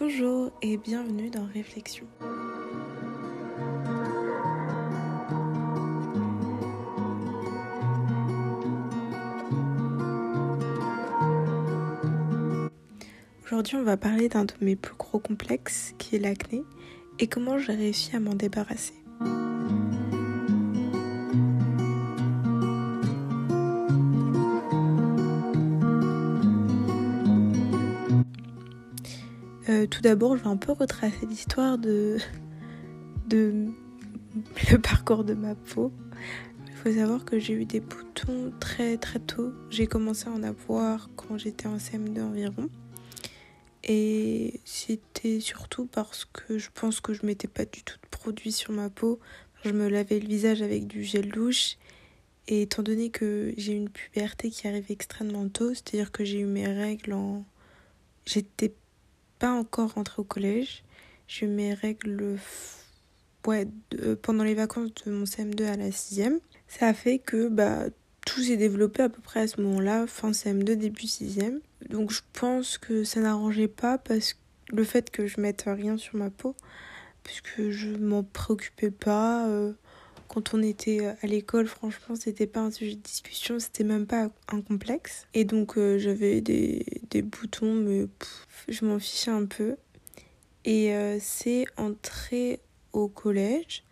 Bonjour et bienvenue dans Réflexion. Aujourd'hui, on va parler d'un de mes plus gros complexes qui est l'acné et comment j'ai réussi à m'en débarrasser. Euh, tout d'abord, je vais un peu retracer l'histoire de, le parcours de ma peau. Il faut savoir que j'ai eu des boutons très très tôt. J'ai commencé à en avoir quand j'étais en CM2 environ. Et c'était surtout parce que je pense que je mettais pas du tout de produit sur ma peau. Je me lavais le visage avec du gel douche. Et étant donné que j'ai une puberté qui arrive extrêmement tôt, c'est-à-dire que j'ai eu mes règles en. J'étais pas encore rentrée au collège. J'ai eu mes règles ouais, pendant les vacances de mon CM2 à la 6ème. Ça a fait que bah, tout s'est développé à peu près à ce moment-là, fin CM2, début 6ème. Donc je pense que ça n'arrangeait pas parce que le fait que je mette rien sur ma peau, puisque je m'en préoccupais pas. Euh, quand on était à l'école, franchement, c'était pas un sujet de discussion, c'était même pas un complexe. Et donc euh, j'avais des, des, boutons, mais je m'en fichais un peu. Et euh, c'est entré au collège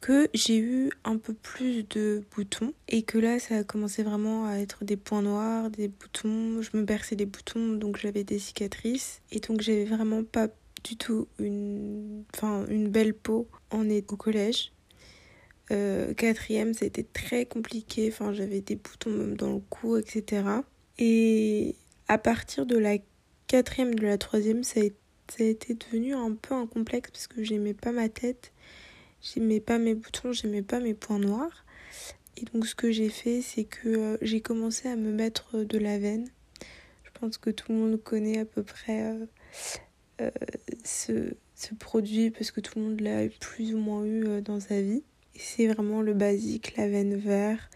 que j'ai eu un peu plus de boutons et que là ça a commencé vraiment à être des points noirs, des boutons, je me berçais des boutons donc j'avais des cicatrices et donc j'avais vraiment pas du tout une, enfin, une belle peau en est au collège. Euh, quatrième c'était très compliqué, enfin j'avais des boutons même dans le cou etc. Et à partir de la quatrième, de la troisième ça a, été devenu un peu un complexe parce que j'aimais pas ma tête J'aimais pas mes boutons, j'aimais pas mes points noirs. Et donc ce que j'ai fait, c'est que euh, j'ai commencé à me mettre de la veine. Je pense que tout le monde connaît à peu près euh, euh, ce, produit parce que tout le monde l'a plus ou moins eu dans sa vie. C'est vraiment le basique, la veine vert.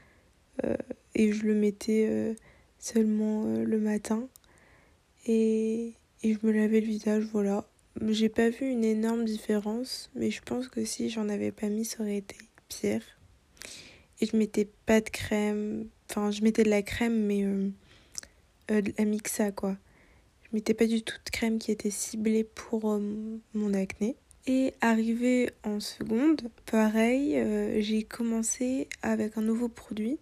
et je le mettais seulement le matin. Et, je me lavais le visage, voilà. J'ai pas vu une énorme différence, mais je pense que si j'en avais pas mis, ça aurait été pire. Et je mettais pas de crème, enfin je mettais de la crème, mais euh, euh, de la mixa quoi. Je mettais pas du tout de crème qui était ciblée pour euh, mon acné. Et arrivé en seconde, pareil, j'ai commencé avec un nouveau produit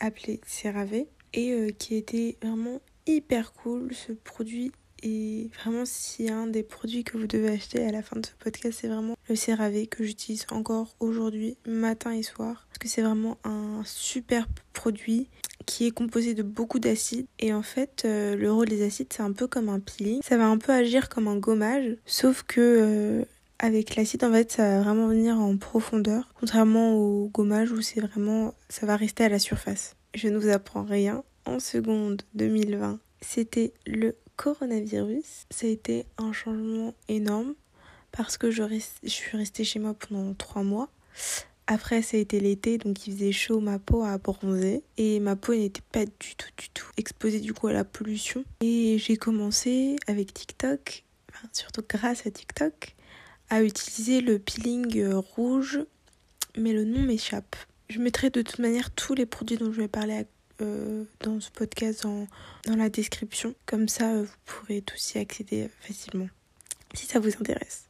appelé CeraVe et qui était vraiment hyper cool. Ce produit et vraiment, a un des produits que vous devez acheter à la fin de ce podcast, c'est vraiment le CeraVe que j'utilise encore aujourd'hui, matin et soir. Parce que c'est vraiment un super produit qui est composé de beaucoup d'acides. Et en fait, euh, le rôle des acides, c'est un peu comme un peeling. Ça va un peu agir comme un gommage, sauf que euh, avec l'acide, en fait, ça va vraiment venir en profondeur. Contrairement au gommage où c'est vraiment, ça va rester à la surface. Je ne vous apprends rien. En seconde 2020, c'était le coronavirus, ça a été un changement énorme parce que je, je suis restée chez moi pendant trois mois. Après, ça a été l'été, donc il faisait chaud, ma peau a bronzé et ma peau n'était pas du tout, du tout exposée du coup à la pollution. Et j'ai commencé avec TikTok, surtout grâce à TikTok, à utiliser le peeling rouge, mais le nom m'échappe. Je mettrai de toute manière tous les produits dont je vais parler euh, dans ce podcast dans, dans, la description. Comme ça, euh, vous pourrez tous y accéder facilement si ça vous intéresse.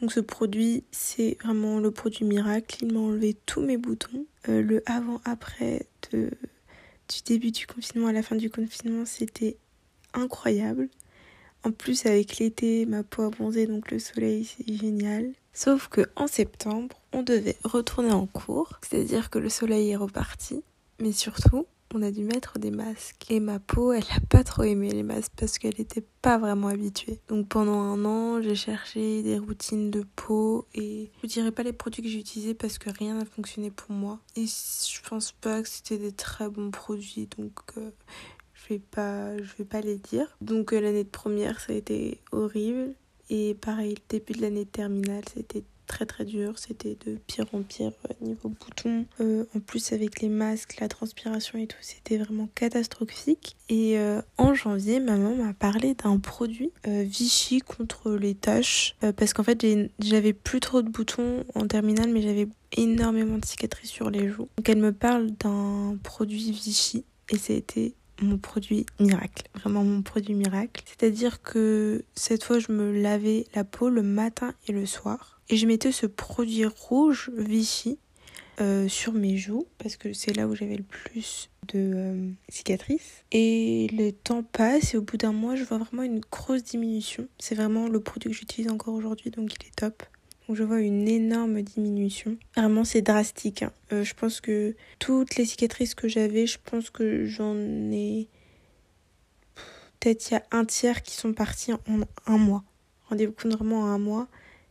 Donc ce produit, c'est vraiment le produit miracle. Il m'a enlevé tous mes boutons. Euh, le avant-après du début du confinement à la fin du confinement, c'était incroyable. En plus, avec l'été, ma peau a bronzé, donc le soleil, c'est génial. Sauf que en septembre, on devait retourner en cours, c'est-à-dire que le soleil est reparti. Mais surtout, on a dû mettre des masques. Et ma peau, elle a pas trop aimé les masques parce qu'elle était pas vraiment habituée. Donc pendant un an, j'ai cherché des routines de peau et je dirais pas les produits que j'ai utilisés parce que rien n'a fonctionné pour moi. Et je pense pas que c'était des très bons produits donc euh, je vais pas je vais pas les dire. Donc euh, l'année de première, ça a été horrible et pareil, le début de l'année de terminale, c'était très très dur. C'était de pire en pire euh, niveau bouton. Euh, en plus avec les masques, la transpiration et tout, c'était vraiment catastrophique. Et euh, en janvier, maman m'a parlé d'un produit Vichy contre les taches. parce qu'en fait, j'avais plus trop de boutons en terminale, mais j'avais énormément de cicatrices sur les joues. Donc elle me parle d'un produit Vichy. Et c'était mon produit miracle, vraiment mon produit miracle. C'est-à-dire que cette fois, je me lavais la peau le matin et le soir. Et je mettais ce produit rouge Vichy euh, sur mes joues parce que c'est là où j'avais le plus de euh, cicatrices. Et le temps passe et au bout d'un mois, je vois vraiment une grosse diminution. C'est vraiment le produit que j'utilise encore aujourd'hui, donc il est top je vois une énorme diminution. Vraiment, c'est drastique. Hein. Euh, je pense que toutes les cicatrices que j'avais, je pense que j'en ai. Peut-être il y a un tiers qui sont partis en un mois. Rendez-vous compte vraiment en un mois.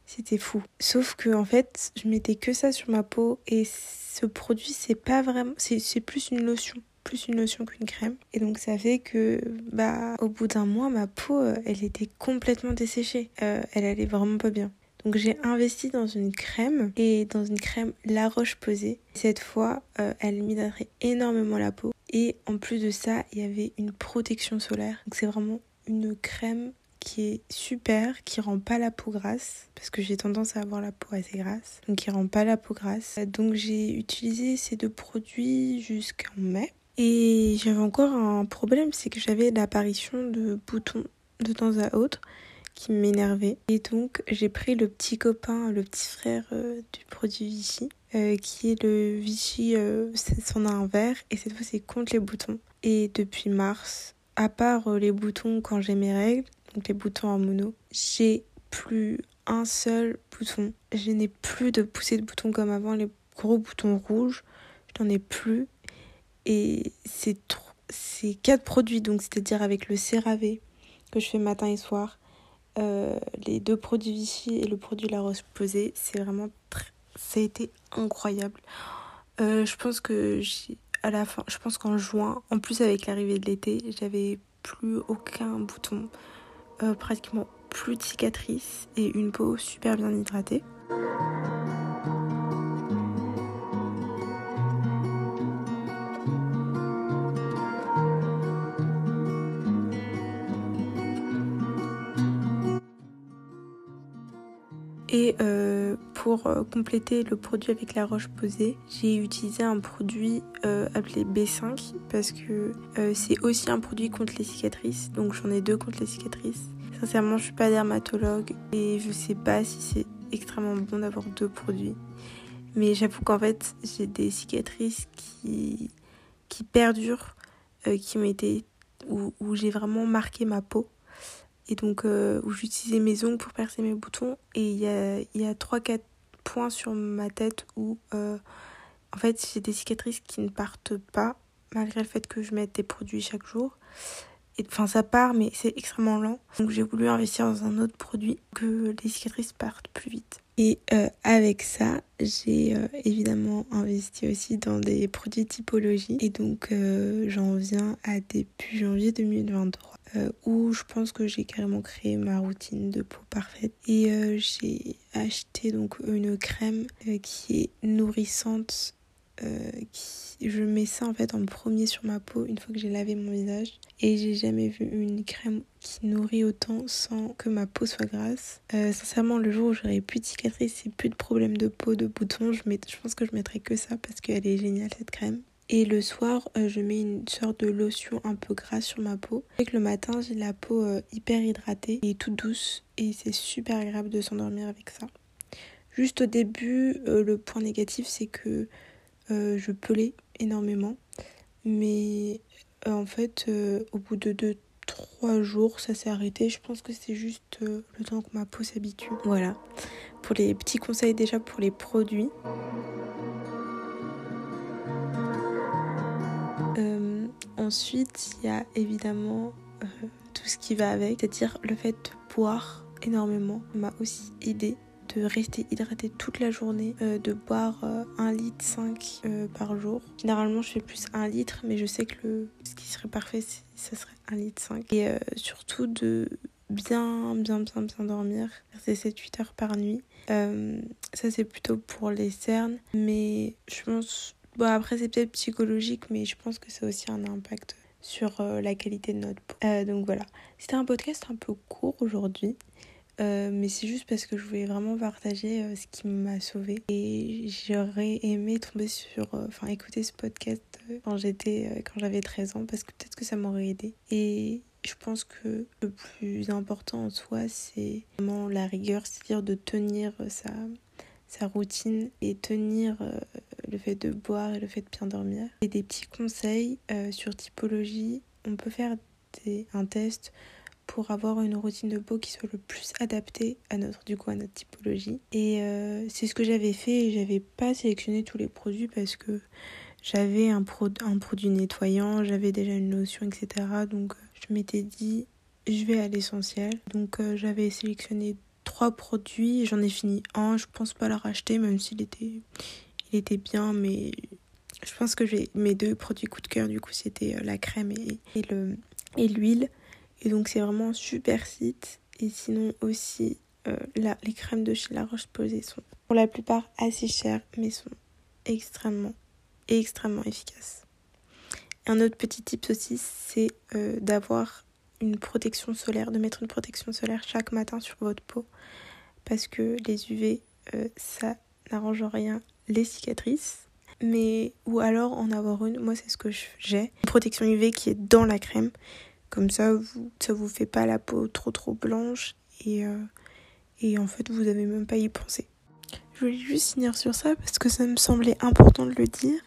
C'était fou. Sauf que en fait, je mettais que ça sur ma peau et ce produit, c'est pas vraiment. C'est plus une lotion plus une lotion qu'une crème. Et donc ça fait que bah au bout d'un mois ma peau euh, elle était complètement desséchée. Euh, elle allait vraiment pas bien. Donc j'ai investi dans une crème et dans une crème La Roche-Posay. Cette fois, euh, elle m'hydraterait énormément la peau. Et en plus de ça, il y avait une protection solaire. Donc c'est vraiment une crème qui est super, qui rend pas la peau grasse, parce que j'ai tendance à avoir la peau assez grasse, donc qui rend pas la peau grasse. Donc j'ai utilisé ces deux produits jusqu'en mai. Et j'avais encore un problème, c'est que j'avais l'apparition de boutons de temps à autre qui m'énervait. Et donc j'ai pris le petit copain, le petit frère euh, du produit Vichy, euh, qui est le Vichy, euh, c'en a un vert, et cette fois c'est contre les boutons. Et depuis mars, à part les boutons quand j'ai mes règles, donc les boutons en mono, j'ai plus un seul bouton. Je n'ai plus de poussée de boutons comme avant, les gros boutons rouges, je n'en ai plus. Et c'est c'est quatre produits, donc c'est-à-dire avec le CeraVe que je fais matin et soir, euh, les deux produits Vichy et le produit La Roche c'est vraiment très... ça a été incroyable. Euh, je pense que à la fin, je pense qu'en juin, en plus avec l'arrivée de l'été, j'avais plus aucun bouton, euh, pratiquement plus de cicatrices et une peau super bien hydratée. Euh, pour euh, compléter le produit avec la roche posée, j'ai utilisé un produit euh, appelé B5 parce que c'est aussi un produit contre les cicatrices. Donc j'en ai deux contre les cicatrices. Sincèrement, je suis pas dermatologue et je sais pas si c'est extrêmement bon d'avoir deux produits. Mais j'avoue qu'en fait, j'ai des cicatrices qui, qui perdurent, qui m'étaient où, où j'ai vraiment marqué ma peau et donc euh, où j'utilisais mes ongles pour percer mes boutons et il y a, y a 3-4 points sur ma tête où euh, en fait j'ai des cicatrices qui ne partent pas malgré le fait que je mette des produits chaque jour. Et enfin ça part mais c'est extrêmement lent. Donc j'ai voulu investir dans un autre produit que les cicatrices partent plus vite. Et euh, avec ça, j'ai évidemment investi aussi dans des produits typologie. Et donc j'en viens à début janvier 2023 euh, où je pense que j'ai carrément créé ma routine de peau parfaite. Et euh, j'ai acheté donc une crème euh, qui est nourrissante. qui... Je mets ça en fait en premier sur ma peau une fois que j'ai lavé mon visage. Et j'ai jamais vu une crème qui nourrit autant sans que ma peau soit grasse. sincèrement, le jour où j'aurai plus de cicatrices et plus de problèmes de peau, de boutons, je, je pense que je mettrai que ça parce qu'elle est géniale cette crème. Et le soir, euh, je mets une sorte de lotion un peu grasse sur ma peau. Et le matin, j'ai la peau euh, hyper hydratée et toute douce. Et c'est super agréable de s'endormir avec ça. Juste au début, euh, le point négatif, c'est que je pelais énormément. Mais en fait, au bout de 2-3 jours, ça s'est arrêté. Je pense que c'est juste le temps que ma peau s'habitue. Voilà. Pour les petits conseils déjà pour les produits. Ensuite, il y a évidemment euh, tout ce qui va avec, c'est-à-dire le fait de boire énormément m'a aussi aidé de rester hydraté toute la journée, euh, de boire 1 litre 5 par jour. Généralement, je fais plus 1 litre, mais je sais que ce qui serait parfait, ça serait 1 litre 5. Et surtout de bien, bien, bien, bien dormir. C'est 7-8 heures par nuit. Euh, ça, c'est plutôt pour les cernes. Mais je pense. Bon, après, c'est peut-être psychologique, mais je pense que ça a aussi un impact sur euh, la qualité de notre peau. Euh, donc voilà. C'était un podcast un peu court aujourd'hui. mais c'est juste parce que je voulais vraiment partager ce qui m'a sauvé et j'aurais aimé tomber sur enfin écouter ce podcast quand j'étais quand j'avais 13 ans parce que peut-être que ça m'aurait aidé et je pense que le plus important en soi, c'est vraiment la rigueur, c'est-à-dire de tenir sa, sa routine et tenir euh, le fait de boire et le fait de bien dormir. Et des petits conseils euh, sur typologie, on peut faire un test pour avoir une routine de peau qui soit le plus adaptée à notre du coup à notre typologie et euh, c'est ce que j'avais fait et j'avais pas sélectionné tous les produits parce que j'avais un, pro, un produit nettoyant j'avais déjà une lotion etc donc je m'étais dit, je vais à l'essentiel. Donc euh, j'avais sélectionné trois produits, j'en ai fini un. Je pense pas le racheter, même s'il était, il était bien, mais je pense que mes deux produits coup de cœur. Du coup, c'était euh, la crème et, le et l'huile. Et donc c'est vraiment un super site. Et sinon aussi, euh, les crèmes de chez La Roche-Posay sont pour la plupart assez chères, mais sont extrêmement, extrêmement efficaces. Un autre petit tip aussi, c'est euh, d'avoir une protection solaire, de mettre une protection solaire chaque matin sur votre peau. Parce que les UV, ça n'arrange rien les cicatrices. Mais, ou alors en avoir une, moi c'est ce que j'ai. Une protection UV qui est dans la crème. Comme ça, vous, ça vous fait pas la peau trop trop blanche. Et, euh, et en fait, vous avez même pas y penser. Je voulais juste finir sur ça parce que ça me semblait important de le dire.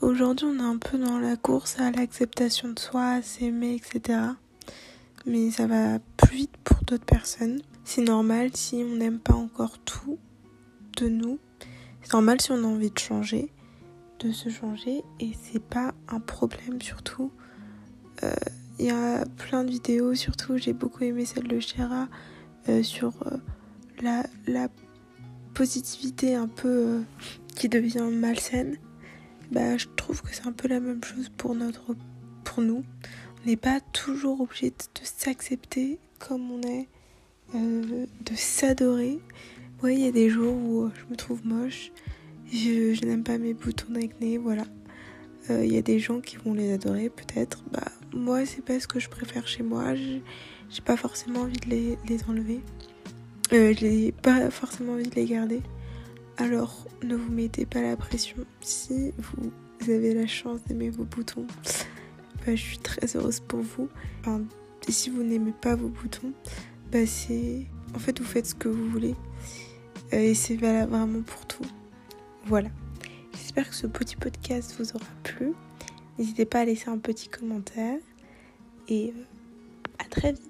Aujourd'hui, on est un peu dans la course à l'acceptation de soi, à s'aimer, etc. Mais ça va plus vite pour d'autres personnes. C'est normal si on n'aime pas encore tout de nous. C'est normal si on a envie de changer, de se changer. Et c'est pas un problème, surtout. Euh, il y a plein de vidéos, surtout j'ai beaucoup aimé celle de Shera euh, sur euh, la, la positivité un peu qui devient malsaine bah, je trouve que c'est un peu la même chose pour, notre, pour nous. On n'est pas toujours obligé de, s'accepter comme on est, de s'adorer. Ouais, il y a des jours où euh, je me trouve moche, je, je n'aime pas mes boutons d'acné, voilà. Euh, il y a des gens qui vont les adorer peut-être. Bah, moi, c'est pas ce que je préfère chez moi. J'ai pas forcément envie de les, enlever. Euh, j'ai pas forcément envie de les garder. Alors ne vous mettez pas la pression. Si vous avez la chance d'aimer vos boutons, bah, je suis très heureuse pour vous. et si vous n'aimez pas vos boutons, bah c'est. En fait, vous faites ce que vous voulez. Euh, et c'est vraiment pour tout. Voilà. J'espère que ce petit podcast vous aura plu. N'hésitez pas à laisser un petit commentaire. Et euh, à très vite.